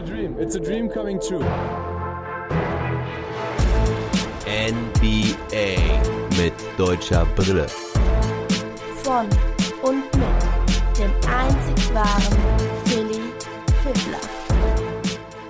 a dream. It's a dream coming true. NBA mit deutscher Brille. Von und mit dem einzig wahren Philly Fiddler.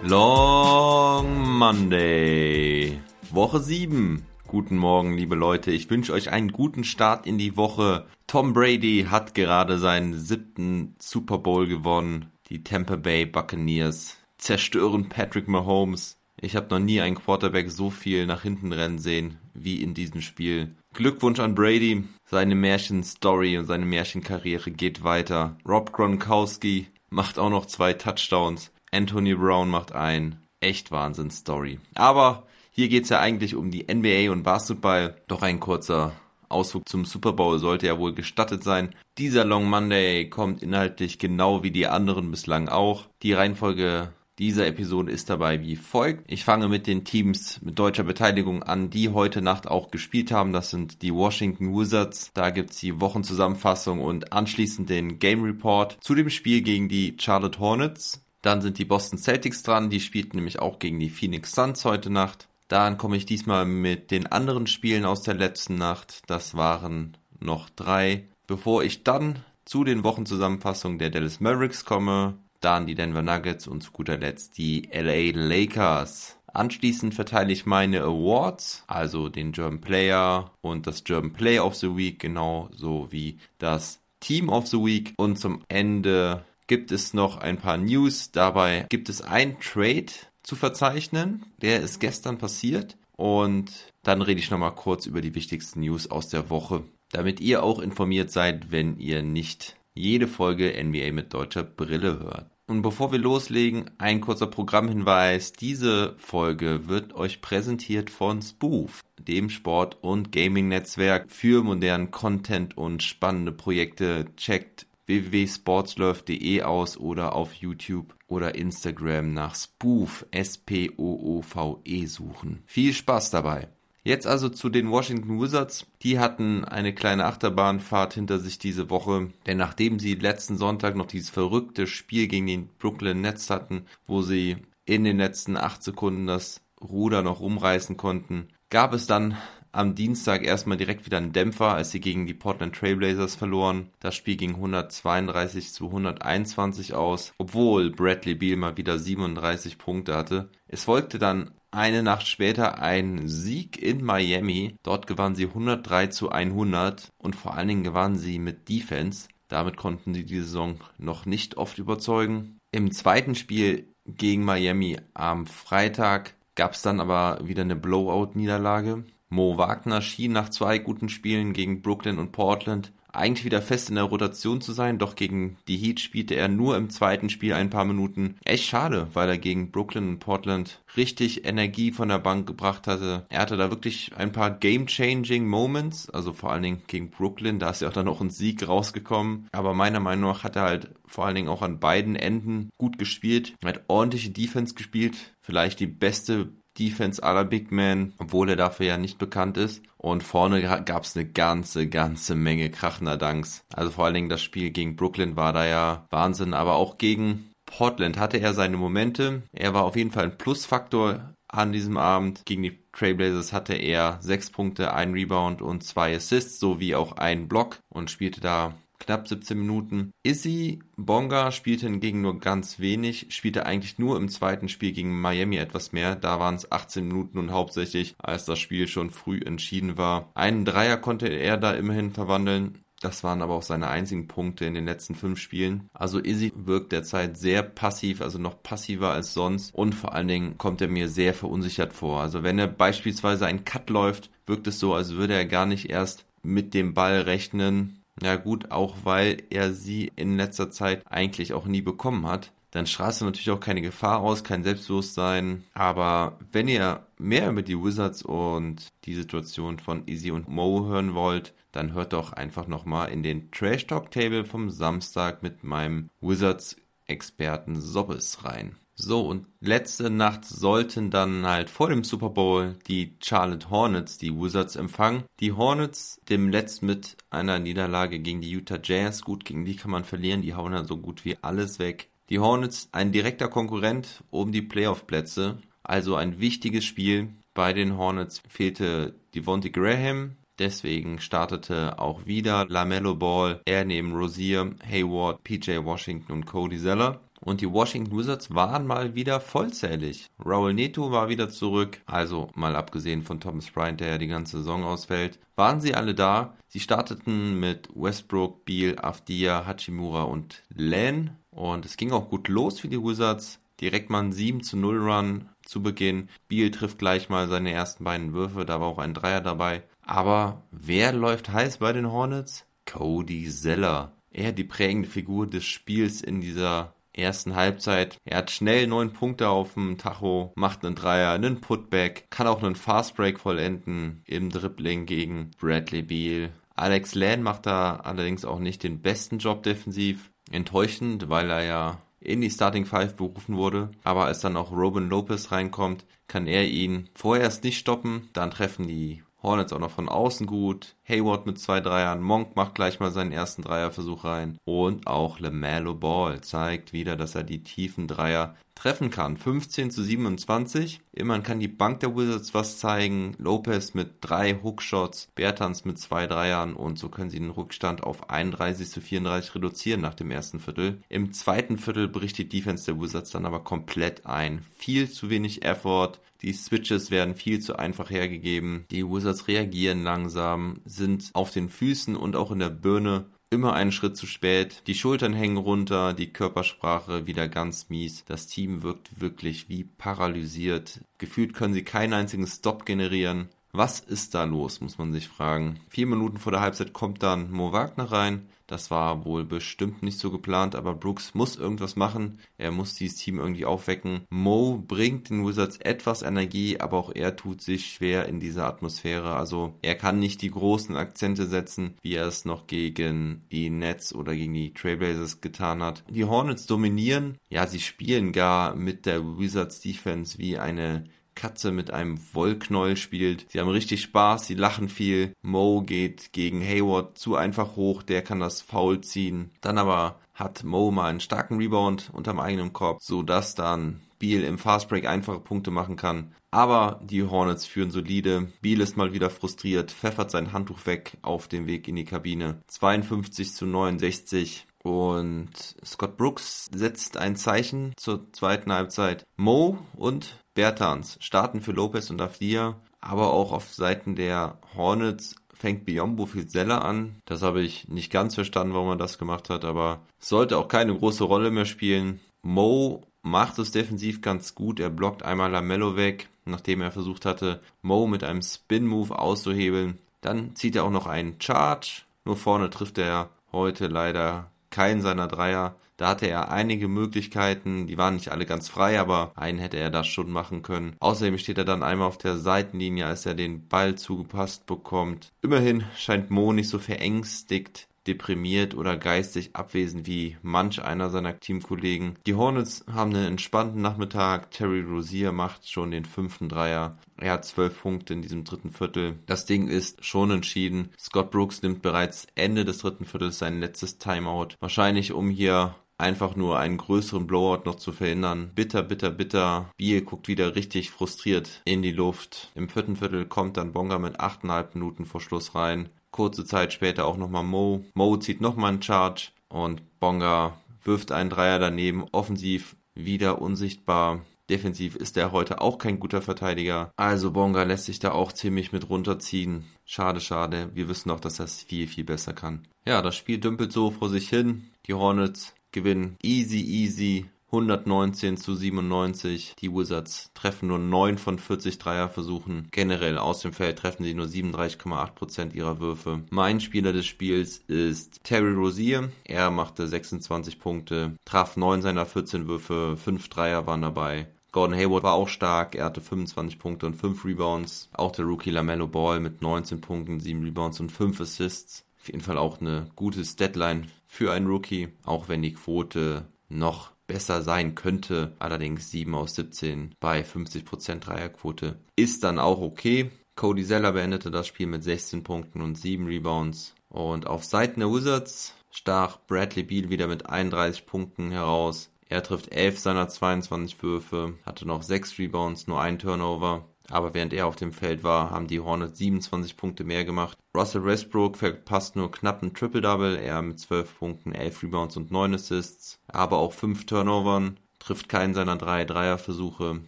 Long Monday. Woche 7. Guten Morgen, liebe Leute. Ich wünsche euch einen guten Start in die Woche. Tom Brady hat gerade seinen siebten Super Bowl gewonnen. Die Tampa Bay Buccaneers zerstören Patrick Mahomes. Ich habe noch nie einen Quarterback so viel nach hinten rennen sehen wie in diesem Spiel. Glückwunsch an Brady. Seine Märchenstory und seine Märchenkarriere geht weiter. Rob Gronkowski macht auch noch zwei Touchdowns. Anthony Brown macht ein. Echt Wahnsinn-Story. Aber hier geht's ja eigentlich um die NBA und Basketball. Doch ein kurzer Ausflug zum Super Bowl sollte ja wohl gestattet sein. Dieser Long Monday kommt inhaltlich genau wie die anderen bislang auch. Die Reihenfolge dieser Episode ist dabei wie folgt. Ich fange mit den Teams mit deutscher Beteiligung an, die heute Nacht auch gespielt haben. Das sind die Washington Wizards. Da gibt's die Wochenzusammenfassung und anschließend den Game Report zu dem Spiel gegen die Charlotte Hornets. Dann sind die Boston Celtics dran. Die spielten nämlich auch gegen die Phoenix Suns heute Nacht. Dann komme ich diesmal mit den anderen Spielen aus der letzten Nacht. Das waren noch drei. Bevor ich dann zu den Wochenzusammenfassungen der Dallas Mavericks komme, dann die Denver Nuggets und zu guter Letzt die LA Lakers. Anschließend verteile ich meine Awards, also den German Player und das German Player of the Week, genauso wie das Team of the Week. Und zum Ende gibt es noch ein paar News. Dabei gibt es ein Trade zu verzeichnen. Der ist gestern passiert. Und dann rede ich nochmal kurz über die wichtigsten News aus der Woche, damit ihr auch informiert seid, wenn ihr nicht jede Folge NBA mit deutscher Brille hört. Und bevor wir loslegen, ein kurzer Programmhinweis. Diese Folge wird euch präsentiert von Spoof, dem Sport- und Gaming-Netzwerk für modernen Content und spannende Projekte. Checkt www.sportslurf.de aus oder auf YouTube oder Instagram nach Spoof, S-P-O-O-V-E suchen. Viel Spaß dabei! Jetzt also zu den Washington Wizards. Die hatten eine kleine Achterbahnfahrt hinter sich diese Woche, denn nachdem sie letzten Sonntag noch dieses verrückte Spiel gegen den Brooklyn Nets hatten, wo sie in den letzten acht Sekunden das Ruder noch rumreißen konnten, gab es dann am Dienstag erstmal direkt wieder einen Dämpfer, als sie gegen die Portland Trailblazers verloren. Das Spiel ging 132 zu 121 aus, obwohl Bradley Beal mal wieder 37 Punkte hatte. Es folgte dann eine Nacht später ein Sieg in Miami. Dort gewannen sie 103 zu 100 und vor allen Dingen gewannen sie mit Defense. Damit konnten sie die Saison noch nicht oft überzeugen. Im zweiten Spiel gegen Miami am Freitag gab es dann aber wieder eine Blowout-Niederlage. Mo Wagner schien nach zwei guten Spielen gegen Brooklyn und Portland eigentlich wieder fest in der Rotation zu sein, doch gegen die Heat spielte er nur im zweiten Spiel ein paar Minuten. Echt schade, weil er gegen Brooklyn und Portland richtig Energie von der Bank gebracht hatte. Er hatte da wirklich ein paar game-changing Moments, also vor allen Dingen gegen Brooklyn, da ist ja auch dann noch ein Sieg rausgekommen. Aber meiner Meinung nach hat er halt vor allen Dingen auch an beiden Enden gut gespielt, hat ordentliche Defense gespielt, vielleicht die beste Defense aller Big Men, obwohl er dafür ja nicht bekannt ist. Und vorne gab es eine ganze, ganze Menge krachender Danks. Also vor allen Dingen das Spiel gegen Brooklyn war da ja Wahnsinn, aber auch gegen Portland hatte er seine Momente. Er war auf jeden Fall ein Plusfaktor an diesem Abend. Gegen die Trailblazers hatte er sechs Punkte, ein Rebound und zwei Assists sowie auch einen Block und spielte da knapp 17 Minuten. Izzy Bonga spielte hingegen nur ganz wenig, spielte eigentlich nur im zweiten Spiel gegen Miami etwas mehr. Da waren es 18 Minuten und hauptsächlich, als das Spiel schon früh entschieden war. Einen Dreier konnte er da immerhin verwandeln. Das waren aber auch seine einzigen Punkte in den letzten fünf Spielen. Also Izzy wirkt derzeit sehr passiv, also noch passiver als sonst. Und vor allen Dingen kommt er mir sehr verunsichert vor. Also wenn er beispielsweise einen Cut läuft, wirkt es so, als würde er gar nicht erst mit dem Ball rechnen, ja gut, auch weil er sie in letzter Zeit eigentlich auch nie bekommen hat. Dann strahlt er natürlich auch keine Gefahr aus, kein Selbstbewusstsein. Aber wenn ihr mehr über die Wizards und die Situation von Izzy und Mo hören wollt, dann hört doch einfach nochmal in den Trash Talk Table vom Samstag mit meinem Wizards Experten Sobbes rein. So, und letzte Nacht sollten dann halt vor dem Super Bowl die Charlotte Hornets die Wizards empfangen. Die Hornets dem letzt mit einer Niederlage gegen die Utah Jazz. Gut, gegen die kann man verlieren, die hauen ja so gut wie alles weg. Die Hornets ein direkter Konkurrent um die Playoff-Plätze, also ein wichtiges Spiel. Bei den Hornets fehlte Devontae Graham, deswegen startete auch wieder LaMelo Ball, er neben Rosier, Hayward, PJ Washington und Cody Zeller. Und die Washington Wizards waren mal wieder vollzählig. Raul Neto war wieder zurück, also mal abgesehen von Thomas Bryant, der ja die ganze Saison ausfällt, waren sie alle da. Sie starteten mit Westbrook, Beal, Afdia, Hachimura und Len. Und es ging auch gut los für die Wizards. Direkt mal ein 7 zu 0 Run zu Beginn. Beal trifft gleich mal seine ersten beiden Würfe, da war auch ein Dreier dabei. Aber wer läuft heiß bei den Hornets? Cody Zeller. Er die prägende Figur des Spiels in dieser ersten Halbzeit. Er hat schnell neun Punkte auf dem Tacho, macht einen Dreier, einen Putback, kann auch einen Fastbreak vollenden im Dribbling gegen Bradley Beal. Alex Lan macht da allerdings auch nicht den besten Job defensiv. Enttäuschend, weil er ja in die Starting Five berufen wurde. Aber als dann auch Robin Lopez reinkommt, kann er ihn vorerst nicht stoppen. Dann treffen die Hornets auch noch von außen gut. Hayward mit zwei Dreiern. Monk macht gleich mal seinen ersten Dreierversuch rein. Und auch LaMelo Ball zeigt wieder, dass er die tiefen Dreier treffen kann. 15 zu 27. Immerhin kann die Bank der Wizards was zeigen. Lopez mit drei Hookshots, Bertans mit zwei Dreiern und so können sie den Rückstand auf 31 zu 34 reduzieren nach dem ersten Viertel. Im zweiten Viertel bricht die Defense der Wizards dann aber komplett ein. Viel zu wenig Effort. Die Switches werden viel zu einfach hergegeben. Die Wizards reagieren langsam, sind auf den Füßen und auch in der Birne immer einen Schritt zu spät. Die Schultern hängen runter, die Körpersprache wieder ganz mies. Das Team wirkt wirklich wie paralysiert. Gefühlt können sie keinen einzigen Stop generieren. Was ist da los, muss man sich fragen. Vier Minuten vor der Halbzeit kommt dann Mo Wagner rein. Das war wohl bestimmt nicht so geplant, aber Brooks muss irgendwas machen. Er muss dieses Team irgendwie aufwecken. Mo bringt den Wizards etwas Energie, aber auch er tut sich schwer in dieser Atmosphäre. Also er kann nicht die großen Akzente setzen, wie er es noch gegen die Nets oder gegen die Trailblazers getan hat. Die Hornets dominieren. Ja, sie spielen gar mit der Wizards Defense wie eine Katze mit einem Wollknäuel spielt. Sie haben richtig Spaß, sie lachen viel. Mo geht gegen Hayward zu einfach hoch, der kann das Foul ziehen. Dann aber hat Mo mal einen starken Rebound unterm eigenen Korb, sodass dann Beal im Fastbreak einfache Punkte machen kann. Aber die Hornets führen solide. Beal ist mal wieder frustriert, pfeffert sein Handtuch weg auf dem Weg in die Kabine. 52 zu 69. Und Scott Brooks setzt ein Zeichen zur zweiten Halbzeit. Mo und Bertans starten für Lopez und Afdia, aber auch auf Seiten der Hornets fängt Biombo für Zeller an. Das habe ich nicht ganz verstanden, warum er das gemacht hat, aber sollte auch keine große Rolle mehr spielen. Mo macht es defensiv ganz gut. Er blockt einmal Lamello weg, nachdem er versucht hatte, Mo mit einem Spin-Move auszuhebeln. Dann zieht er auch noch einen Charge. Nur vorne trifft er heute leider keinen seiner Dreier. Da hatte er einige Möglichkeiten, die waren nicht alle ganz frei, aber einen hätte er da schon machen können. Außerdem steht er dann einmal auf der Seitenlinie, als er den Ball zugepasst bekommt. Immerhin scheint Mo nicht so verängstigt deprimiert oder geistig abwesend wie manch einer seiner Teamkollegen. Die Hornets haben einen entspannten Nachmittag. Terry Rozier macht schon den fünften Dreier. Er hat zwölf Punkte in diesem dritten Viertel. Das Ding ist schon entschieden. Scott Brooks nimmt bereits Ende des dritten Viertels sein letztes Timeout. Wahrscheinlich um hier einfach nur einen größeren Blowout noch zu verhindern. Bitter, bitter, bitter. Biel guckt wieder richtig frustriert in die Luft. Im vierten Viertel kommt dann Bonga mit 8,5 Minuten vor Schluss rein. Kurze Zeit später auch nochmal Mo. Mo zieht nochmal einen Charge und Bonga wirft einen Dreier daneben. Offensiv wieder unsichtbar. Defensiv ist er heute auch kein guter Verteidiger. Also Bonga lässt sich da auch ziemlich mit runterziehen. Schade, schade. Wir wissen doch, dass er es viel, viel besser kann. Ja, das Spiel dümpelt so vor sich hin. Die Hornets gewinnen easy, easy 119 zu 97. Die Wizards treffen nur 9 von 40 Dreierversuchen. Generell aus dem Feld treffen sie nur 37,8% ihrer Würfe. Mein Spieler des Spiels ist Terry Rozier. Er machte 26 Punkte, traf 9 seiner 14 Würfe, 5 Dreier waren dabei. Gordon Hayward war auch stark, er hatte 25 Punkte und 5 Rebounds. Auch der Rookie LaMelo Ball mit 19 Punkten, 7 Rebounds und 5 Assists. Auf jeden Fall auch eine gute Deadline für einen Rookie, auch wenn die Quote noch besser sein könnte. Allerdings 7 aus 17 bei 50% Dreierquote ist dann auch okay. Cody Zeller beendete das Spiel mit 16 Punkten und 7 Rebounds. Und auf Seiten der Wizards stach Bradley Beal wieder mit 31 Punkten heraus. Er trifft 11 seiner 22 Würfe, hatte noch 6 Rebounds, nur ein Turnover. Aber während er auf dem Feld war, haben die Hornets 27 Punkte mehr gemacht. Russell Westbrook verpasst nur knapp ein Triple-Double, er mit 12 Punkten, 11 Rebounds und 9 Assists, aber auch 5 Turnovern, trifft keinen seiner 3 Dreierversuche,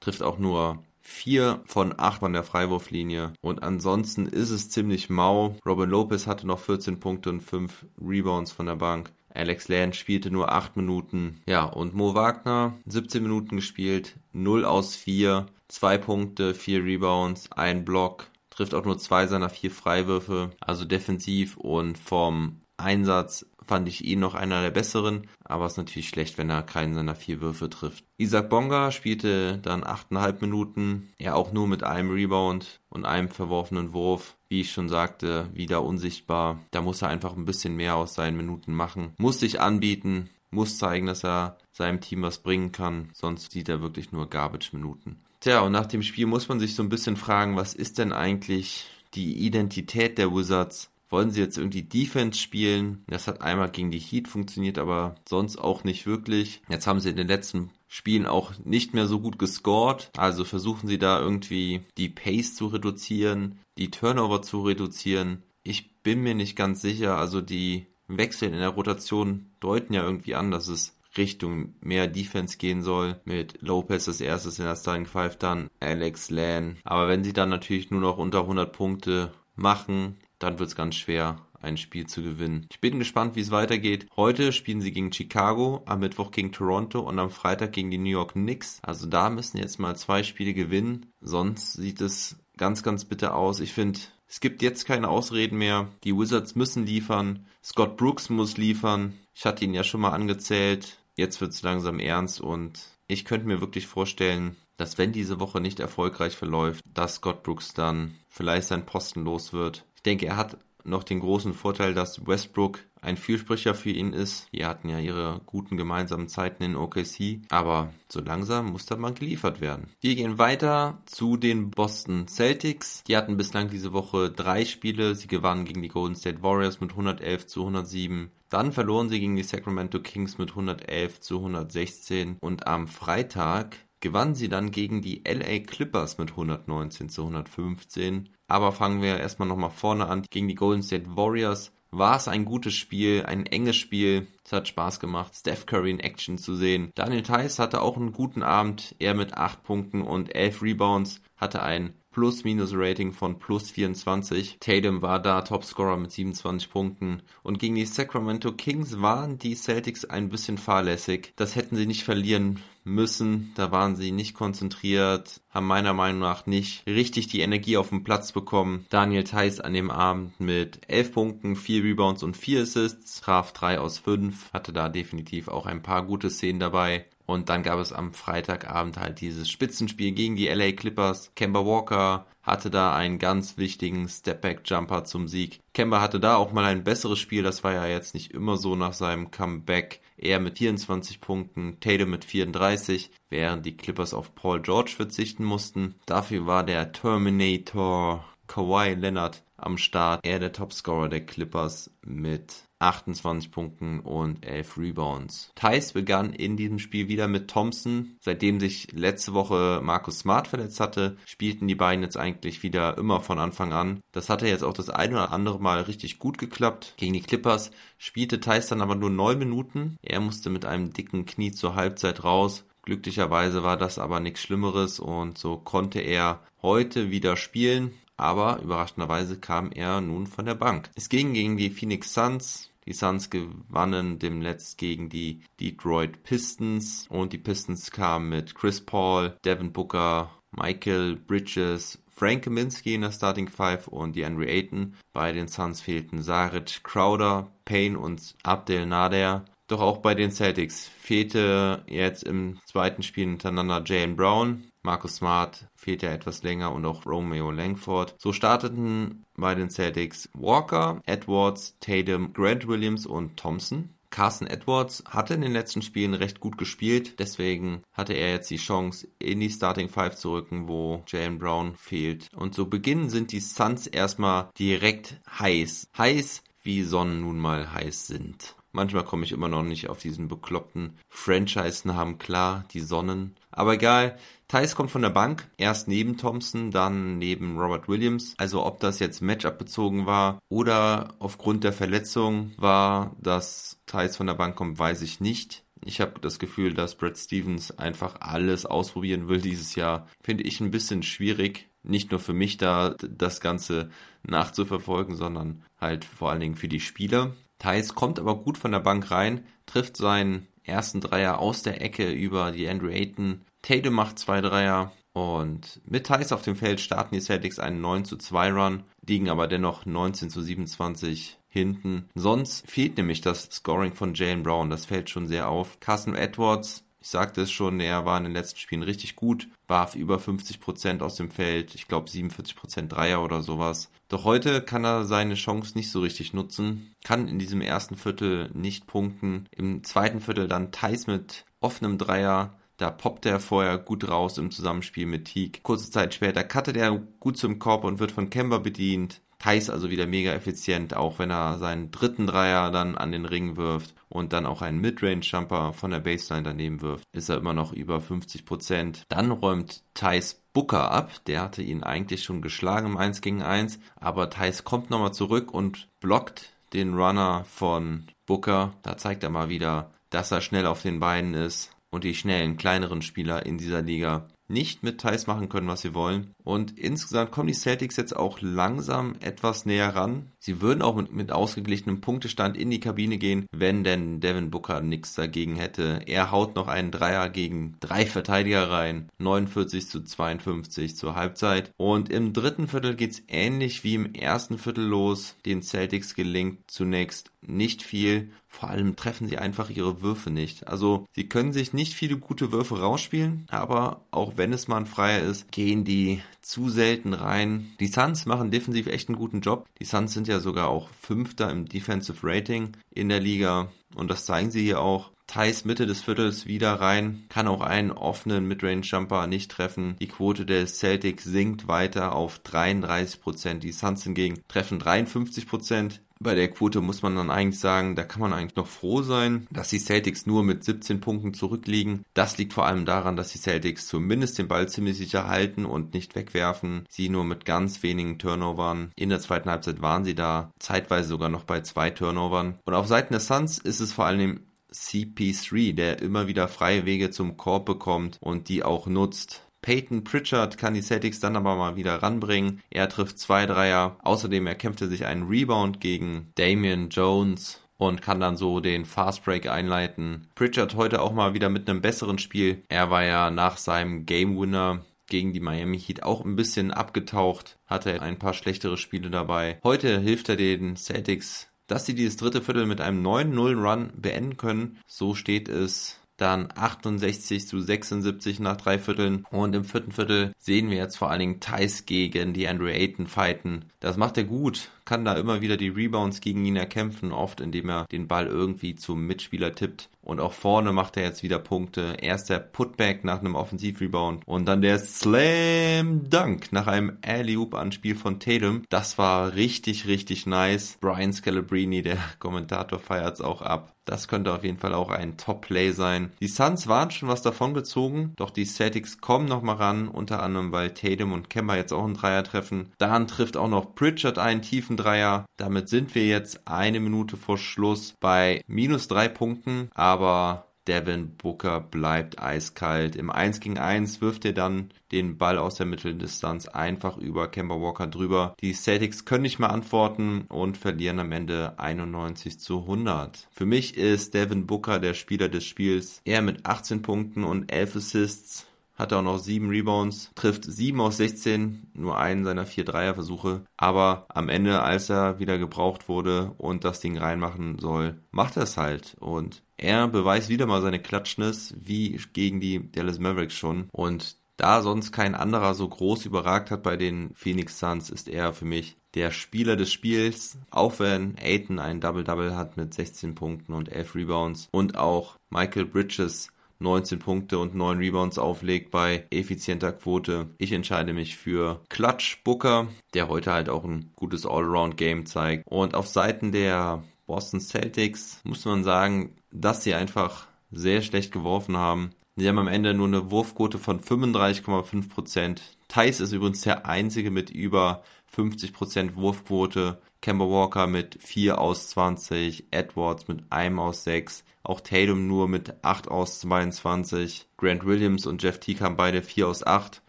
trifft auch nur 4 von 8 von der Freiwurflinie. Und ansonsten ist es ziemlich mau. Robin Lopez hatte noch 14 Punkte und 5 Rebounds von der Bank. Alex Land spielte nur 8 Minuten. Ja, und Mo Wagner 17 Minuten gespielt, 0 aus 4, 2 Punkte, 4 Rebounds, 1 Block, trifft auch nur 2 seiner 4 Freiwürfe. Also defensiv und vom Einsatz fand ich ihn noch einer der besseren, aber es ist natürlich schlecht, wenn er keinen seiner vier Würfe trifft. Isaac Bonga spielte dann 8,5 Minuten, er auch nur mit einem Rebound und einem verworfenen Wurf. Wie ich schon sagte, wieder unsichtbar. Da muss er einfach ein bisschen mehr aus seinen Minuten machen. Muss sich anbieten, muss zeigen, dass er seinem Team was bringen kann, sonst sieht er wirklich nur Garbage-Minuten. Tja, und nach dem Spiel muss man sich so ein bisschen fragen, was ist denn eigentlich die Identität der Wizards? wollen sie jetzt irgendwie Defense spielen. Das hat einmal gegen die Heat funktioniert, aber sonst auch nicht wirklich. Jetzt haben sie in den letzten Spielen auch nicht mehr so gut gescored. Also versuchen sie da irgendwie die Pace zu reduzieren, die Turnover zu reduzieren. Ich bin mir nicht ganz sicher. Also die Wechsel in der Rotation deuten ja irgendwie an, dass es Richtung mehr Defense gehen soll. Mit Lopez als erstes in der Starting Five, dann Alex Lan. Aber wenn sie dann natürlich nur noch unter 100 Punkte machen, dann wird es ganz schwer, ein Spiel zu gewinnen. Ich bin gespannt, wie es weitergeht. Heute spielen sie gegen Chicago, am Mittwoch gegen Toronto und am Freitag gegen die New York Knicks. Also da müssen jetzt mal zwei Spiele gewinnen. Sonst sieht es ganz, ganz bitter aus. Ich finde, es gibt jetzt keine Ausreden mehr. Die Wizards müssen liefern. Scott Brooks muss liefern. Ich hatte ihn ja schon mal angezählt. Jetzt wird es langsam ernst und ich könnte mir wirklich vorstellen, dass wenn diese Woche nicht erfolgreich verläuft, dass Scott Brooks dann vielleicht seinen Posten los wird. Ich denke, er hat noch den großen Vorteil, dass Westbrook ein Fürsprecher für ihn ist. Die hatten ja ihre guten gemeinsamen Zeiten in OKC, aber so langsam muss da mal geliefert werden. Wir gehen weiter zu den Boston Celtics. Die hatten bislang diese Woche drei Spiele. Sie gewannen gegen die Golden State Warriors mit 111 zu 107. Dann verloren sie gegen die Sacramento Kings mit 111 zu 116 und am Freitag gewannen sie dann gegen die LA Clippers mit 119 zu 115. Aber fangen wir erstmal nochmal vorne an. Gegen die Golden State Warriors war es ein gutes Spiel, ein enges Spiel. Es hat Spaß gemacht, Steph Curry in Action zu sehen. Daniel Theiss hatte auch einen guten Abend. Er mit 8 Punkten und 11 Rebounds hatte ein Plus-Minus-Rating von plus 24. Tatum war da Topscorer mit 27 Punkten. Und gegen die Sacramento Kings waren die Celtics ein bisschen fahrlässig. Das hätten sie nicht verlieren müssen. Da waren sie nicht konzentriert, haben meiner Meinung nach nicht richtig die Energie auf den Platz bekommen. Daniel Theiss an dem Abend mit 11 Punkten, 4 Rebounds und 4 Assists, traf 3 aus 5, hatte da definitiv auch ein paar gute Szenen dabei. Und dann gab es am Freitagabend halt dieses Spitzenspiel gegen die LA Clippers. Kemba Walker hatte da einen ganz wichtigen Stepback-Jumper zum Sieg. Kemba hatte da auch mal ein besseres Spiel, das war ja jetzt nicht immer so nach seinem Comeback. Er mit 24 Punkten, Tatum mit 34, während die Clippers auf Paul George verzichten mussten. Dafür war der Terminator Kawhi Leonard am Start. Er der Topscorer der Clippers mit 28 Punkten und 11 Rebounds. Thais begann in diesem Spiel wieder mit Thompson. Seitdem sich letzte Woche Markus Smart verletzt hatte, spielten die beiden jetzt eigentlich wieder immer von Anfang an. Das hatte jetzt auch das eine oder andere Mal richtig gut geklappt. Gegen die Clippers spielte Thais dann aber nur 9 Minuten. Er musste mit einem dicken Knie zur Halbzeit raus. Glücklicherweise war das aber nichts Schlimmeres und so konnte er heute wieder spielen aber überraschenderweise kam er nun von der Bank. Es ging gegen die Phoenix Suns. Die Suns gewannen demnächst gegen die Detroit Pistons und die Pistons kamen mit Chris Paul, Devin Booker, Michael Bridges, Frank Kaminsky in der Starting Five und die Henry Ayton. Bei den Suns fehlten Saric Crowder, Payne und Abdel Nader. Doch auch bei den Celtics fehlte jetzt im zweiten Spiel hintereinander Jalen Brown, Marcus Smart fehlt ja etwas länger und auch Romeo Langford. So starteten bei den Celtics Walker, Edwards, Tatum, Grant Williams und Thompson. Carson Edwards hatte in den letzten Spielen recht gut gespielt, deswegen hatte er jetzt die Chance, in die Starting Five zu rücken, wo Jalen Brown fehlt. Und so beginnen sind die Suns erstmal direkt heiß. Heiß, wie Sonnen nun mal heiß sind. Manchmal komme ich immer noch nicht auf diesen bekloppten Franchise-Namen klar, die Sonnen. Aber egal, Thais kommt von der Bank, erst neben Thompson, dann neben Robert Williams. Also ob das jetzt Matchup bezogen war oder aufgrund der Verletzung war, dass Thais von der Bank kommt, weiß ich nicht. Ich habe das Gefühl, dass Brad Stevens einfach alles ausprobieren will dieses Jahr. Finde ich ein bisschen schwierig. Nicht nur für mich da das Ganze nachzuverfolgen, sondern halt vor allen Dingen für die Spieler. Thais kommt aber gut von der Bank rein, trifft seinen ersten Dreier aus der Ecke über die Andrew Ayton. Tatum macht zwei Dreier. Und mit Thais auf dem Feld starten die Celtics einen 9 zu 2 Run, liegen aber dennoch 19 zu 27 hinten. Sonst fehlt nämlich das Scoring von Jalen Brown. Das fällt schon sehr auf. Carson Edwards, ich sagte es schon, er war in den letzten Spielen richtig gut, warf über 50% aus dem Feld, ich glaube 47% Dreier oder sowas. Doch heute kann er seine Chance nicht so richtig nutzen, kann in diesem ersten Viertel nicht punkten. Im zweiten Viertel dann Thais mit offenem Dreier, da poppt er vorher gut raus im Zusammenspiel mit Teague. Kurze Zeit später cuttet er gut zum Korb und wird von Kemba bedient. Thais also wieder mega effizient, auch wenn er seinen dritten Dreier dann an den Ring wirft und dann auch einen Midrange-Jumper von der Baseline daneben wirft, ist er immer noch über 50 Prozent. Dann räumt Thais Booker ab, der hatte ihn eigentlich schon geschlagen im 1 gegen 1, aber Thais kommt nochmal zurück und blockt den Runner von Booker. Da zeigt er mal wieder, dass er schnell auf den Beinen ist und die schnellen, kleineren Spieler in dieser Liga nicht mit Thais machen können, was sie wollen. Und insgesamt kommen die Celtics jetzt auch langsam etwas näher ran. Sie würden auch mit, mit ausgeglichenem Punktestand in die Kabine gehen, wenn denn Devin Booker nichts dagegen hätte. Er haut noch einen Dreier gegen drei Verteidiger rein. 49 zu 52 zur Halbzeit. Und im dritten Viertel geht's ähnlich wie im ersten Viertel los. Den Celtics gelingt zunächst nicht viel. Vor allem treffen sie einfach ihre Würfe nicht. Also sie können sich nicht viele gute Würfe rausspielen, aber auch wenn es mal ein Freier ist, gehen die zu selten rein. Die Suns machen defensiv echt einen guten Job. Die Suns sind ja sogar auch Fünfter im Defensive Rating in der Liga und das zeigen sie hier auch. Thais Mitte des Viertels wieder rein, kann auch einen offenen Midrange-Jumper nicht treffen. Die Quote der Celtics sinkt weiter auf 33%. Die Suns hingegen treffen 53%. Bei der Quote muss man dann eigentlich sagen, da kann man eigentlich noch froh sein, dass die Celtics nur mit 17 Punkten zurückliegen. Das liegt vor allem daran, dass die Celtics zumindest den Ball ziemlich sicher halten und nicht wegwerfen. Sie nur mit ganz wenigen Turnovern. In der zweiten Halbzeit waren sie da zeitweise sogar noch bei zwei Turnovern. Und auf Seiten der Suns ist es vor allem CP3, der immer wieder freie Wege zum Korb bekommt und die auch nutzt. Peyton Pritchard kann die Celtics dann aber mal wieder ranbringen. Er trifft zwei Dreier. Außerdem erkämpfte sich einen Rebound gegen Damian Jones und kann dann so den Fast Break einleiten. Pritchard heute auch mal wieder mit einem besseren Spiel. Er war ja nach seinem Game Winner gegen die Miami Heat auch ein bisschen abgetaucht, hatte ein paar schlechtere Spiele dabei. Heute hilft er den Celtics, dass sie dieses dritte Viertel mit einem 9-0 Run beenden können. So steht es dann 68 zu 76 nach drei Vierteln. Und im vierten Viertel sehen wir jetzt vor allen Dingen Thais gegen die Andrew Ayton fighten. Das macht er gut, kann da immer wieder die Rebounds gegen ihn erkämpfen, oft indem er den Ball irgendwie zum Mitspieler tippt. Und auch vorne macht er jetzt wieder Punkte. Erst der Putback nach einem Offensivrebound und dann der Slam Dunk nach einem Alley-Oop-Anspiel von Tatum. Das war richtig, richtig nice. Brian Scalabrini, der Kommentator, feiert's auch ab. Das könnte auf jeden Fall auch ein Top-Play sein. Die Suns waren schon was davon gezogen, doch die Celtics kommen nochmal ran, unter anderem weil Tatum und Kemba jetzt auch einen Dreier treffen. Dann trifft auch noch Pritchard einen tiefen Dreier. Damit sind wir jetzt eine Minute vor Schluss bei minus drei Punkten, aber Devin Booker bleibt eiskalt. Im 1 gegen 1 wirft er dann den Ball aus der Mitteldistanz einfach über Kemba Walker drüber. Die Celtics können nicht mehr antworten und verlieren am Ende 91 zu 100. Für mich ist Devin Booker der Spieler des Spiels. Er mit 18 Punkten und 11 Assists hat auch noch 7 Rebounds, trifft 7 aus 16, nur einen seiner 4 Dreierversuche. Aber am Ende, als er wieder gebraucht wurde und das Ding reinmachen soll, macht er es halt. Und er beweist wieder mal seine Klatschnis, wie gegen die Dallas Mavericks schon. Und da sonst kein anderer so groß überragt hat bei den Phoenix Suns, ist er für mich der Spieler des Spiels, auch wenn Aiton ein Double-Double hat mit 16 Punkten und 11 Rebounds und auch Michael Bridges 19 Punkte und 9 Rebounds auflegt bei effizienter Quote. Ich entscheide mich für Clutch Booker, der heute halt auch ein gutes Allround-Game zeigt. Und auf Seiten der Boston Celtics muss man sagen, dass sie einfach sehr schlecht geworfen haben. Sie haben am Ende nur eine Wurfquote von 35,5%. Thais ist übrigens der einzige mit über 50% Wurfquote. Kemba Walker mit 4 aus 20, Edwards mit 1 aus 6, auch Tatum nur mit 8 aus 22, Grant Williams und Jeff Teague haben beide 4 aus 8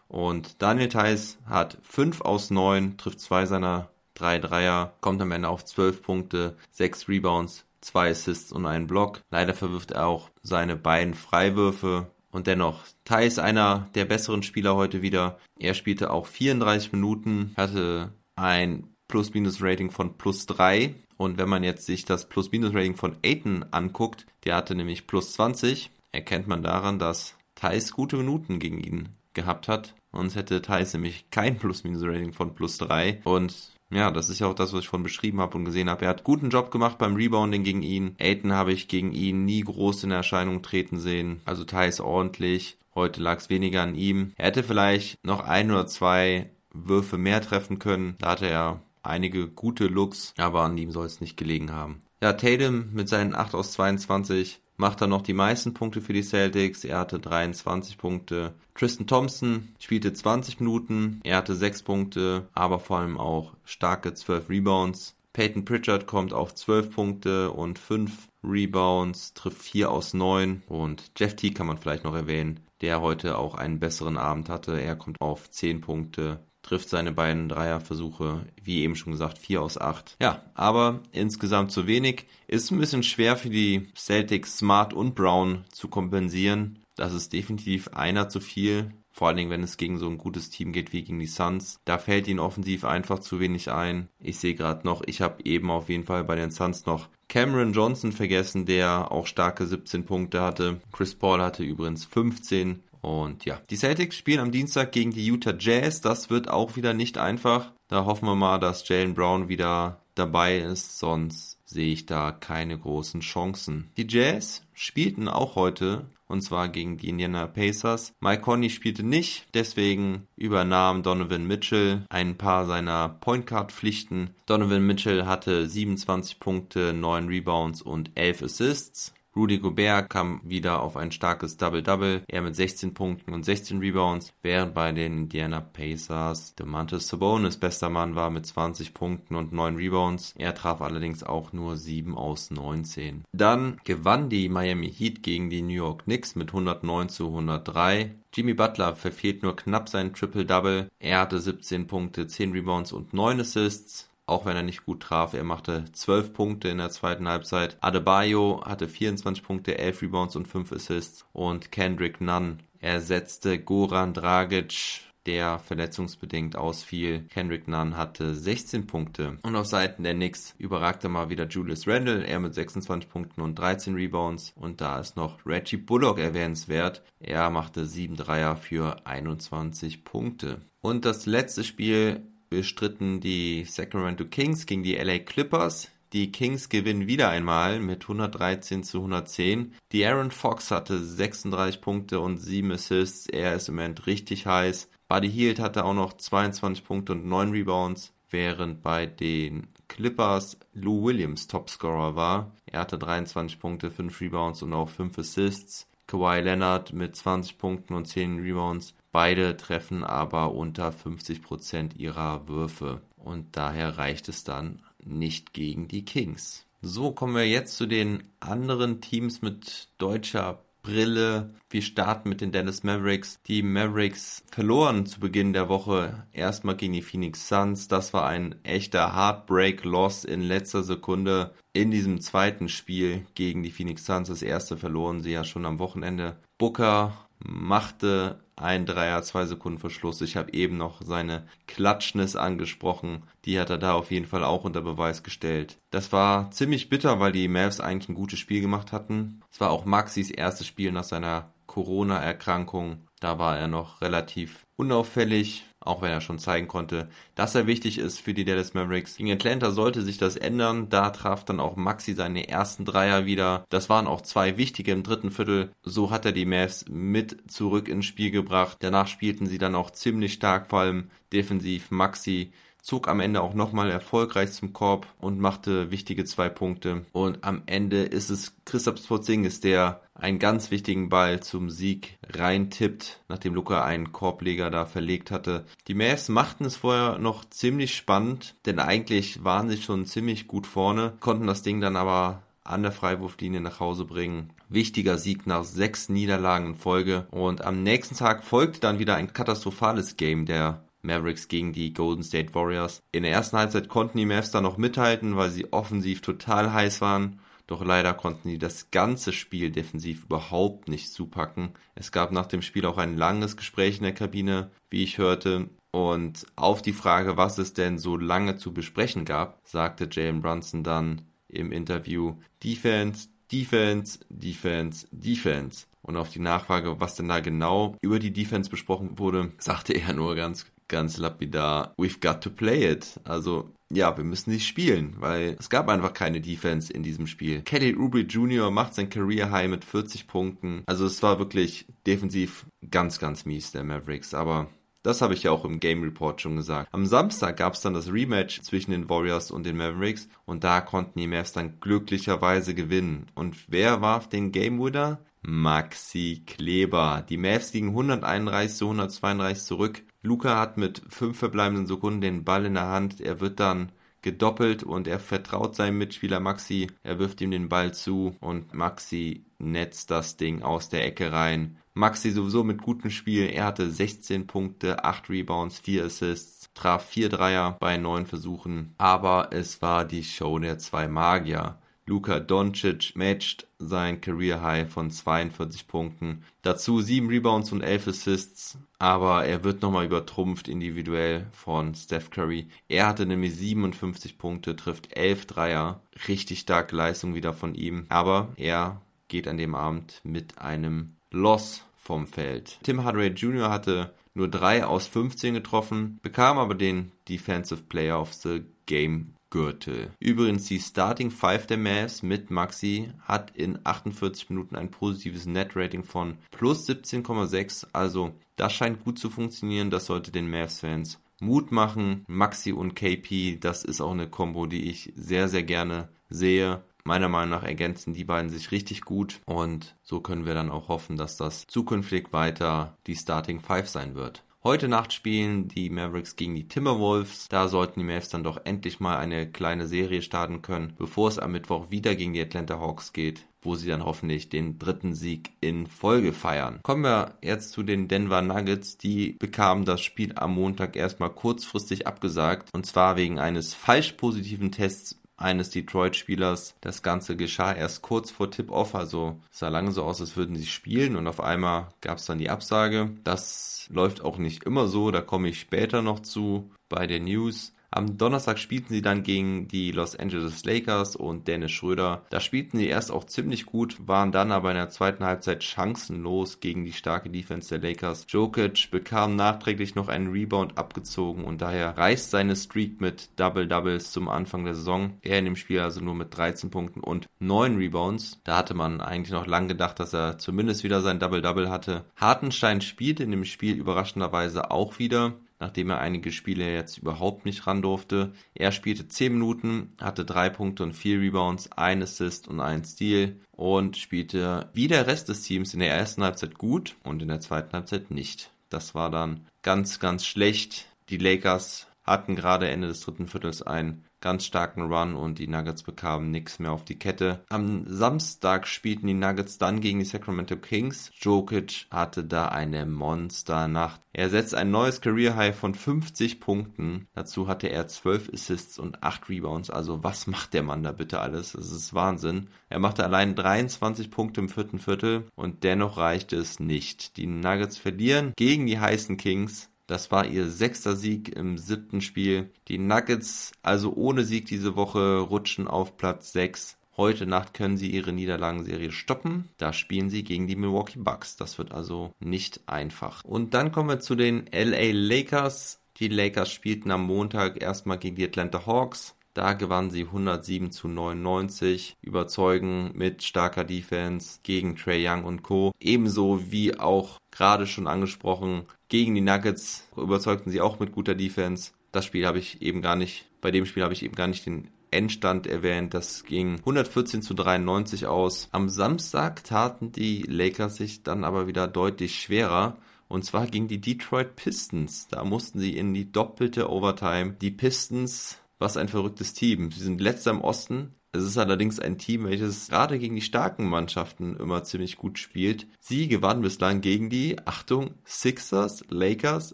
und Daniel Theiss hat 5 aus 9, trifft zwei seiner drei Dreier, kommt am Ende auf 12 Punkte, 6 Rebounds, 2 Assists und einen Block. Leider verwirft er auch seine beiden Freiwürfe. Und dennoch, Thais einer der besseren Spieler heute wieder. Er spielte auch 34 Minuten, hatte ein Plus-Minus-Rating von plus 3. Und wenn man jetzt sich das Plus-Minus-Rating von Aiton anguckt, der hatte nämlich plus 20, erkennt man daran, dass Thais gute Minuten gegen ihn gehabt hat. Sonst hätte Thais nämlich kein Plus-Minus-Rating von plus 3. Und ja, das ist ja auch das, was ich vorhin beschrieben habe und gesehen habe. Er hat guten Job gemacht beim Rebounding gegen ihn. Aiton habe ich gegen ihn nie groß in Erscheinung treten sehen. Also Thais ordentlich. Heute lag es weniger an ihm. Er hätte vielleicht noch ein oder zwei Würfe mehr treffen können. Da hatte er einige gute Looks, aber an ihm soll es nicht gelegen haben. Ja, Tatum mit seinen 8 aus 22 macht dann noch die meisten Punkte für die Celtics. Er hatte 23 Punkte. Tristan Thompson spielte 20 Minuten. Er hatte 6 Punkte, aber vor allem auch starke 12 Rebounds. Peyton Pritchard kommt auf 12 Punkte und 5 Rebounds, trifft 4 aus 9. Und Jeff T kann man vielleicht noch erwähnen, der heute auch einen besseren Abend hatte. Er kommt auf 10 Punkte, trifft seine beiden Dreierversuche, wie eben schon gesagt, 4 aus 8. Ja, aber insgesamt zu wenig. Ist ein bisschen schwer für die Celtics Smart und Brown zu kompensieren. Das ist definitiv einer zu viel. Vor allen Dingen, wenn es gegen so ein gutes Team geht wie gegen die Suns. Da fällt ihnen offensiv einfach zu wenig ein. Ich sehe gerade noch, ich habe eben auf jeden Fall bei den Suns noch Cameron Johnson vergessen, der auch starke 17 Punkte hatte. Chris Paul hatte übrigens 15. Und ja, die Celtics spielen am Dienstag gegen die Utah Jazz. Das wird auch wieder nicht einfach. Da hoffen wir mal, dass Jalen Brown wieder dabei ist, sonst sehe ich da keine großen Chancen. Die Jazz spielten auch heute und zwar gegen die Indiana Pacers. Mike Conley spielte nicht, deswegen übernahm Donovan Mitchell ein paar seiner Point Guard Pflichten. Donovan Mitchell hatte 27 Punkte, 9 Rebounds und 11 Assists. Rudy Gobert kam wieder auf ein starkes Double-Double, er mit 16 Punkten und 16 Rebounds, während bei den Indiana Pacers DeMantis Sabonis bester Mann war mit 20 Punkten und 9 Rebounds. Er traf allerdings auch nur 7 aus 19. Dann gewann die Miami Heat gegen die New York Knicks mit 109 zu 103. Jimmy Butler verfehlt nur knapp sein Triple-Double. Er hatte 17 Punkte, 10 Rebounds und 9 Assists auch wenn er nicht gut traf. Er machte 12 Punkte in der zweiten Halbzeit. Adebayo hatte 24 Punkte, 11 Rebounds und 5 Assists. Und Kendrick Nunn ersetzte Goran Dragic, der verletzungsbedingt ausfiel. Kendrick Nunn hatte 16 Punkte. Und auf Seiten der Knicks überragte mal wieder Julius Randle, er mit 26 Punkten und 13 Rebounds. Und da ist noch Reggie Bullock erwähnenswert. Er machte 7 Dreier für 21 Punkte. Und das letzte Spiel bestritten die Sacramento Kings gegen die LA Clippers. Die Kings gewinnen wieder einmal mit 113 zu 110. Die Aaron Fox hatte 36 Punkte und 7 Assists. Er ist im Moment richtig heiß. Buddy Hield hatte auch noch 22 Punkte und 9 Rebounds, während bei den Clippers Lou Williams Topscorer war. Er hatte 23 Punkte, 5 Rebounds und auch 5 Assists. Kawhi Leonard mit 20 Punkten und 10 Rebounds Beide treffen aber unter 50% ihrer Würfe und daher reicht es dann nicht gegen die Kings. So kommen wir jetzt zu den anderen Teams mit deutscher Brille. Wir starten mit den Dallas Mavericks. Die Mavericks verloren zu Beginn der Woche erstmal gegen die Phoenix Suns. Das war ein echter Heartbreak-Loss in letzter Sekunde in diesem zweiten Spiel gegen die Phoenix Suns. Das erste verloren sie ja schon am Wochenende. Booker machte ein Dreier, zwei Sekunden Verschluss. Ich habe eben noch seine Klatschnis angesprochen. Die hat er da auf jeden Fall auch unter Beweis gestellt. Das war ziemlich bitter, weil die Mavs eigentlich ein gutes Spiel gemacht hatten. Es war auch Maxis erstes Spiel nach seiner Corona-Erkrankung. Da war er noch relativ unauffällig, auch wenn er schon zeigen konnte, dass er wichtig ist für die Dallas Mavericks. Gegen Atlanta sollte sich das ändern. Da traf dann auch Maxi seine ersten Dreier wieder. Das waren auch zwei wichtige im dritten Viertel. So hat er die Mavs mit zurück ins Spiel gebracht. Danach spielten sie dann auch ziemlich stark, vor allem defensiv. Maxi zog am Ende auch nochmal erfolgreich zum Korb und machte wichtige zwei Punkte. Und am Ende ist es Christoph Porzingis, der einen ganz wichtigen Ball zum Sieg reintippt, nachdem Luca einen Korbleger da verlegt hatte. Die Mavs machten es vorher noch ziemlich spannend, denn eigentlich waren sie schon ziemlich gut vorne, konnten das Ding dann aber an der Freiwurflinie nach Hause bringen. Wichtiger Sieg nach sechs Niederlagen in Folge. Und am nächsten Tag folgte dann wieder ein katastrophales Game der Mavericks gegen die Golden State Warriors. In der ersten Halbzeit konnten die Mavs da noch mithalten, weil sie offensiv total heiß waren. Doch leider konnten sie das ganze Spiel defensiv überhaupt nicht zupacken. Es gab nach dem Spiel auch ein langes Gespräch in der Kabine, wie ich hörte. Und auf die Frage, was es denn so lange zu besprechen gab, sagte Jalen Brunson dann im Interview Defense, Defense, Defense, Defense. Und auf die Nachfrage, was denn da genau über die Defense besprochen wurde, sagte er nur ganz ganz lapidar, we've got to play it. Also, ja, wir müssen nicht spielen, weil es gab einfach keine Defense in diesem Spiel. Kelly Oubre Jr. macht sein Career High mit 40 Punkten. Also es war wirklich defensiv ganz, ganz mies der Mavericks. Aber das habe ich ja auch im Game Report schon gesagt. Am Samstag gab es dann das Rematch zwischen den Warriors und den Mavericks und da konnten die Mavs dann glücklicherweise gewinnen. Und wer warf den Game Winner? Maxi Kleber. Die Mavs liegen 131 zu 132 zurück. Luca hat mit fünf verbleibenden Sekunden den Ball in der Hand. Er wird dann gedoppelt und er vertraut seinem Mitspieler Maxi. Er wirft ihm den Ball zu und Maxi netzt das Ding aus der Ecke rein. Maxi sowieso mit gutem Spiel. Er hatte 16 Punkte, 8 Rebounds, 4 Assists, traf 4 Dreier bei 9 Versuchen. Aber es war die Show der zwei Magier. Luka Doncic matcht sein Career High von 42 Punkten. Dazu 7 Rebounds und 11 Assists, aber er wird nochmal übertrumpft individuell von Steph Curry. Er hatte nämlich 57 Punkte, trifft 11 Dreier. Richtig starke Leistung wieder von ihm, aber er geht an dem Abend mit einem Loss vom Feld. Tim Hardaway Jr. hatte nur 3 aus 15 getroffen, bekam aber den Defensive Player of the Game Gürtel. Übrigens die Starting Five der Mavs mit Maxi hat in 48 Minuten ein positives Net-Rating von plus 17,6. Also das scheint gut zu funktionieren. Das sollte den Mavs-Fans Mut machen. Maxi und KP, das ist auch eine Combo, die ich sehr, sehr gerne sehe. Meiner Meinung nach ergänzen die beiden sich richtig gut und so können wir dann auch hoffen, dass das zukünftig weiter die Starting Five sein wird. Heute Nacht spielen die Mavericks gegen die Timberwolves. Da sollten die Mavs dann doch endlich mal eine kleine Serie starten können, bevor es am Mittwoch wieder gegen die Atlanta Hawks geht wo sie dann hoffentlich den dritten Sieg in Folge feiern. Kommen wir jetzt zu den Denver Nuggets. Die bekamen das Spiel am Montag erstmal kurzfristig abgesagt und zwar wegen eines falsch positiven Tests eines Detroit-Spielers. Das Ganze geschah erst kurz vor Tip-Off, also sah lange so aus, als würden sie spielen und auf einmal gab es dann die Absage. Das läuft auch nicht immer so, da komme ich später noch zu bei der News. Am Donnerstag spielten sie dann gegen die Los Angeles Lakers und Dennis Schröder. Da spielten sie erst auch ziemlich gut, waren dann aber in der zweiten Halbzeit chancenlos gegen die starke Defense der Lakers. Jokic bekam nachträglich noch einen Rebound abgezogen und daher reißt seine Streak mit Double Doubles zum Anfang der Saison. Er in dem Spiel also nur mit 13 Punkten und 9 Rebounds. Da hatte man eigentlich noch lange gedacht, dass er zumindest wieder sein Double Double hatte. Hartenstein spielt in dem Spiel überraschenderweise auch wieder nachdem er einige Spiele jetzt überhaupt nicht ran durfte. Er spielte 10 Minuten, hatte 3 Punkte und 4 Rebounds, 1 Assist und 1 Steal und spielte wie der Rest des Teams in der ersten Halbzeit gut und in der zweiten Halbzeit nicht. Das war dann ganz, ganz schlecht. Die Lakers hatten gerade Ende des dritten Viertels ein ganz starken Run und die Nuggets bekamen nichts mehr auf die Kette. Am Samstag spielten die Nuggets dann gegen die Sacramento Kings. Jokic hatte da eine Monsternacht. Er setzt ein neues Career High von 50 Punkten. Dazu hatte er 12 Assists und 8 Rebounds. Also was macht der Mann da bitte alles? Das ist Wahnsinn. Er machte allein 23 Punkte im vierten Viertel und dennoch reichte es nicht. Die Nuggets verlieren gegen die heißen Kings das war ihr sechster Sieg im siebten Spiel. Die Nuggets, also ohne Sieg diese Woche, rutschen auf Platz 6. Heute Nacht können sie ihre Niederlagenserie stoppen. Da spielen sie gegen die Milwaukee Bucks. Das wird also nicht einfach. Und dann kommen wir zu den LA Lakers. Die Lakers spielten am Montag erstmal gegen die Atlanta Hawks. Da gewannen sie 107 zu 99, überzeugen mit starker Defense gegen Trey Young und Co. Ebenso wie auch gerade schon angesprochen, gegen die Nuggets überzeugten sie auch mit guter Defense. das Spiel habe ich eben gar nicht, bei dem Spiel habe ich eben gar nicht den Endstand erwähnt. Das ging 114 zu 93 aus. Am Samstag taten die Lakers sich dann aber wieder deutlich schwerer. Und zwar gegen die Detroit Pistons. Da mussten sie in die doppelte Overtime. Die Pistons, was ein verrücktes Team. Sie sind letzter im Osten. Es ist allerdings ein Team, welches gerade gegen die starken Mannschaften immer ziemlich gut spielt. Sie gewannen bislang gegen die, Achtung, Sixers, Lakers,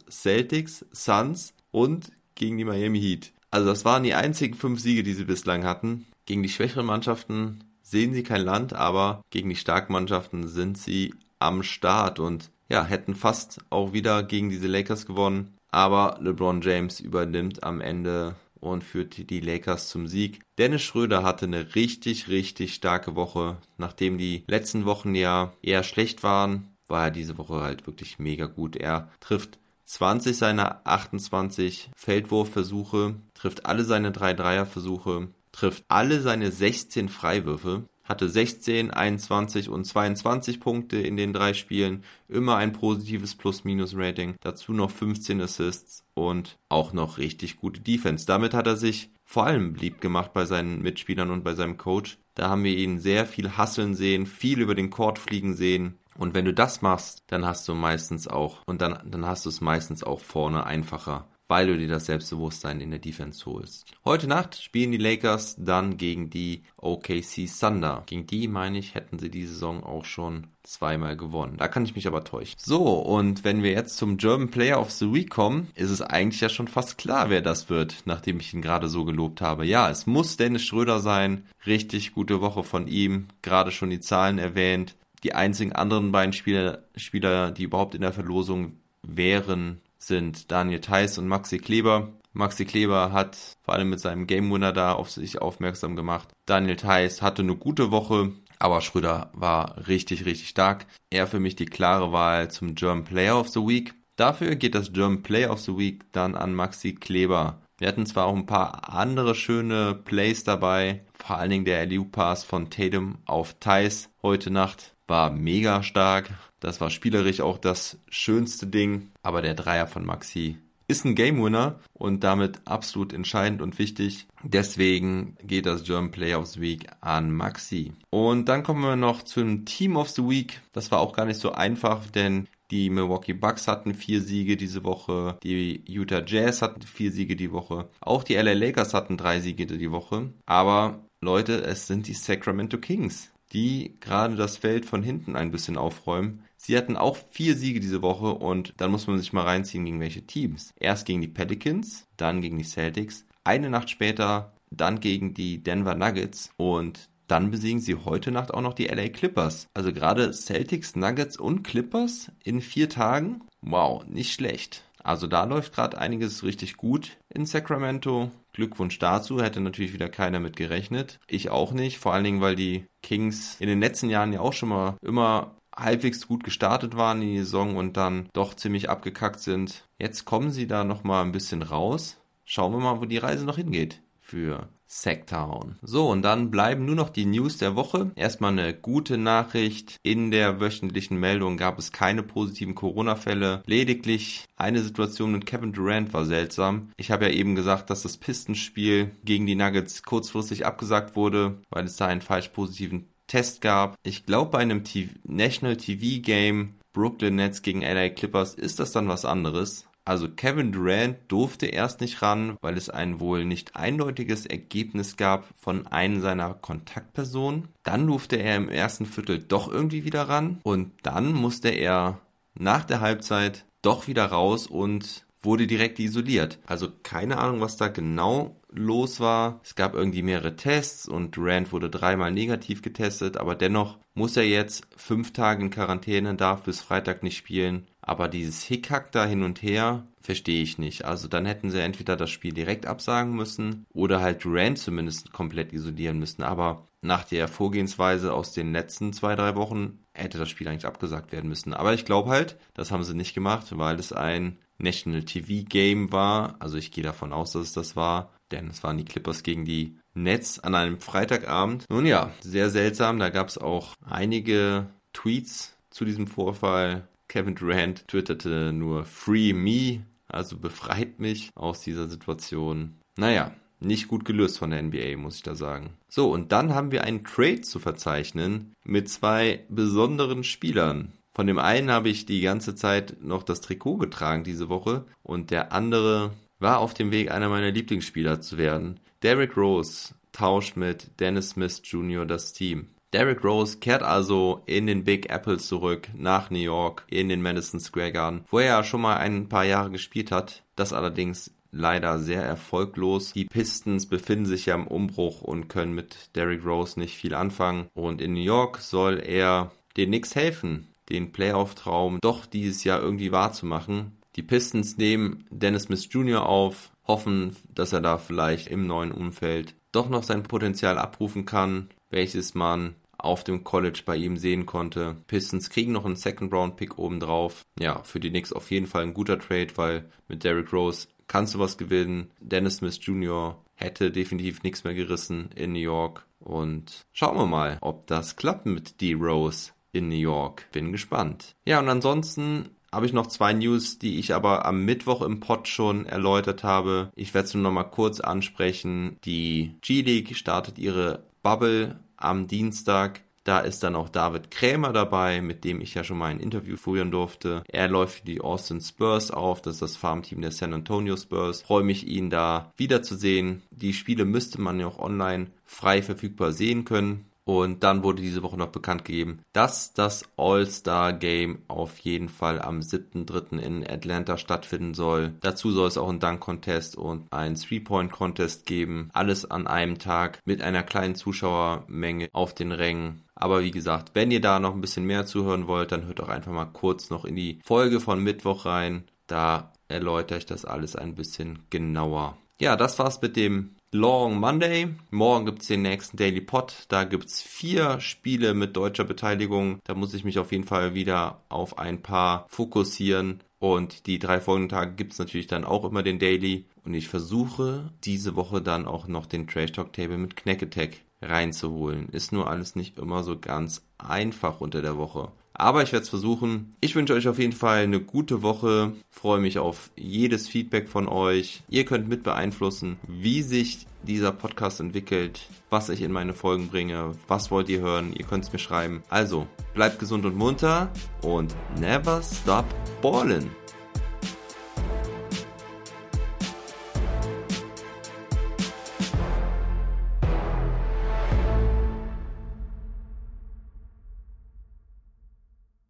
Celtics, Suns und gegen die Miami Heat. Also das waren die einzigen fünf Siege, die sie bislang hatten. Gegen die schwächeren Mannschaften sehen sie kein Land, aber gegen die starken Mannschaften sind sie am Start und ja, hätten fast auch wieder gegen diese Lakers gewonnen. Aber LeBron James übernimmt am Ende und führt die Lakers zum Sieg. Dennis Schröder hatte eine richtig, richtig starke Woche. Nachdem die letzten Wochen ja eher schlecht waren, war er diese Woche halt wirklich mega gut. Er trifft 20 seiner 28 Feldwurfversuche, trifft alle seine 3 Dreierversuche, trifft alle seine 16 Freiwürfe, hatte 16, 21 und 22 Punkte in den drei Spielen, immer ein positives Plus-Minus-Rating, dazu noch 15 Assists und auch noch richtig gute Defense. Damit hat er sich vor allem beliebt gemacht bei seinen Mitspielern und bei seinem Coach. Da haben wir ihn sehr viel hasseln sehen, viel über den Court fliegen sehen, und wenn du das machst, dann hast du meistens auch, und dann, dann hast du es meistens auch vorne einfacher, weil du dir das Selbstbewusstsein in der Defense holst. Heute Nacht spielen die Lakers dann gegen die OKC Thunder. Gegen die, meine ich, hätten sie die Saison auch schon zweimal gewonnen. Da kann ich mich aber täuschen. So, und wenn wir jetzt zum German Player of the Week kommen, ist es eigentlich ja schon fast klar, wer das wird, nachdem ich ihn gerade so gelobt habe. Ja, es muss Dennis Schröder sein. Richtig gute Woche von ihm. Gerade schon die Zahlen erwähnt die einzigen anderen beiden Spieler, Spieler, die überhaupt in der Verlosung wären, sind Daniel Theiss und Maxi Kleber. Maxi Kleber hat vor allem mit seinem Game Winner da auf sich aufmerksam gemacht. Daniel Theiss hatte eine gute Woche, aber Schröder war richtig, richtig stark. Er für mich die klare Wahl zum German Player of the Week. Dafür geht das German Player of the Week dann an Maxi Kleber. Wir hatten zwar auch ein paar andere schöne Plays dabei, vor allen Dingen der LU Pass von Tatum auf Thais heute Nacht war mega stark. Das war spielerisch auch das schönste Ding. Aber der Dreier von Maxi ist ein Game Winner und damit absolut entscheidend und wichtig. Deswegen geht das German Player of the Week an Maxi. Und dann kommen wir noch zum Team of the Week. Das war auch gar nicht so einfach, denn die Milwaukee Bucks hatten vier Siege diese Woche. Die Utah Jazz hatten vier Siege die Woche. Auch die LA Lakers hatten drei Siege die Woche. Aber Leute, es sind die Sacramento Kings die gerade das Feld von hinten ein bisschen aufräumen. Sie hatten auch vier Siege diese Woche und dann muss man sich mal reinziehen, gegen welche Teams. Erst gegen die Pelicans, dann gegen die Celtics, eine Nacht später dann gegen die Denver Nuggets und dann besiegen sie heute Nacht auch noch die LA Clippers. Also gerade Celtics, Nuggets und Clippers in vier Tagen. Wow, nicht schlecht. Also da läuft gerade einiges richtig gut in Sacramento. Glückwunsch dazu, hätte natürlich wieder keiner mit gerechnet. Ich auch nicht, vor allen Dingen, weil die Kings in den letzten Jahren ja auch schon mal immer halbwegs gut gestartet waren in die Saison und dann doch ziemlich abgekackt sind. Jetzt kommen sie da nochmal ein bisschen raus. Schauen wir mal, wo die Reise noch hingeht für Sacktown. So, und dann bleiben nur noch die News der Woche. Erstmal eine gute Nachricht. In der wöchentlichen Meldung gab es keine positiven Corona-Fälle. Lediglich eine Situation mit Kevin Durant war seltsam. Ich habe ja eben gesagt, dass das Pistenspiel gegen die Nuggets kurzfristig abgesagt wurde, weil es da einen falsch positiven Test gab. Ich glaube, bei einem TV National TV Game Brooklyn Nets gegen LA Clippers ist das dann was anderes. Also Kevin Durant durfte erst nicht ran, weil es ein wohl nicht eindeutiges Ergebnis gab von einem seiner Kontaktpersonen. Dann durfte er im ersten Viertel doch irgendwie wieder ran und dann musste er nach der Halbzeit doch wieder raus und wurde direkt isoliert. Also keine Ahnung, was da genau los war. Es gab irgendwie mehrere Tests und Durant wurde dreimal negativ getestet, aber dennoch muss er jetzt fünf Tage in Quarantäne, darf bis Freitag nicht spielen. Aber dieses Hickhack da hin und her verstehe ich nicht. Also dann hätten sie entweder das Spiel direkt absagen müssen oder halt Durant zumindest komplett isolieren müssen. Aber nach der Vorgehensweise aus den letzten zwei, drei Wochen hätte das Spiel eigentlich abgesagt werden müssen. Aber ich glaube halt, das haben sie nicht gemacht, weil es ein National TV Game war. Also ich gehe davon aus, dass es das war, denn es waren die Clippers gegen die Nets an einem Freitagabend. Nun ja, sehr seltsam. Da gab es auch einige Tweets zu diesem Vorfall. Kevin Durant twitterte nur Free Me Also befreit mich aus dieser Situation. Naja, nicht gut gelöst von der NBA, muss ich da sagen. So, und dann haben wir einen Trade zu verzeichnen mit zwei besonderen Spielern. Von dem einen habe ich die ganze Zeit noch das Trikot getragen diese Woche und der andere war auf dem Weg, einer meiner Lieblingsspieler zu werden. Derrick Rose tauscht mit Dennis Smith Jr. das Team. Derrick Rose kehrt also in den Big Apple zurück nach New York in den Madison Square Garden, wo er ja schon mal ein paar Jahre gespielt hat. Das allerdings leider sehr erfolglos. Die Pistons befinden sich ja im Umbruch und können mit Derrick Rose nicht viel anfangen. Und in New York soll er den Knicks helfen, den Playoff-Traum doch dieses Jahr irgendwie wahrzumachen. Die Pistons nehmen Dennis Smith Jr. auf, hoffen, dass er da vielleicht im neuen Umfeld doch noch sein Potenzial abrufen kann, welches man auf dem College bei ihm sehen konnte. Pistons kriegen noch einen Second Round Pick obendrauf. Ja, für die Knicks auf jeden Fall ein guter Trade, weil mit Derrick Rose kannst du was gewinnen. Dennis Smith Jr. hätte definitiv nichts mehr gerissen in New York. Und schauen wir mal, ob das klappt mit D. Rose in New York. Bin gespannt. Ja, und ansonsten habe ich noch zwei News, die ich aber am Mittwoch im Pod schon erläutert habe. Ich werde es nur noch mal kurz ansprechen. Die G-League startet ihre Bubble am Dienstag. Da ist dann auch David Krämer dabei, mit dem ich ja schon mal ein Interview führen durfte. Er läuft für die Austin Spurs auf, das ist das Farmteam der San Antonio Spurs. Freue mich, ihn da wiederzusehen. Die Spiele müsste man ja auch online frei verfügbar sehen können. Und dann wurde diese Woche noch bekannt gegeben, dass das All-Star Game auf jeden Fall am 7.3. in Atlanta stattfinden soll. Dazu soll es auch einen Dunk-Contest und einen Three-Point-Contest geben. Alles an einem Tag mit einer kleinen Zuschauermenge auf den Rängen. Aber wie gesagt, wenn ihr da noch ein bisschen mehr zuhören wollt, dann hört doch einfach mal kurz noch in die Folge von Mittwoch rein. Da erläutere ich das alles ein bisschen genauer. Ja, das war's mit dem Long Monday. Morgen gibt's den nächsten Daily Pod. Da gibt's vier Spiele mit deutscher Beteiligung. Da muss ich mich auf jeden Fall wieder auf ein paar fokussieren. Und die drei folgenden Tage gibt's natürlich dann auch immer den Daily. Und ich versuche diese Woche dann auch noch den Trash Talk Table mit Knack Attack reinzuholen. Ist nur alles nicht immer so ganz einfach unter der Woche. Aber ich werde es versuchen. Ich wünsche euch auf jeden Fall eine gute Woche. Freue mich auf jedes Feedback von euch. Ihr könnt mit beeinflussen, wie sich dieser Podcast entwickelt, was ich in meine Folgen bringe, was wollt ihr hören. Ihr könnt es mir schreiben. Also, bleibt gesund und munter und never stop ballin'.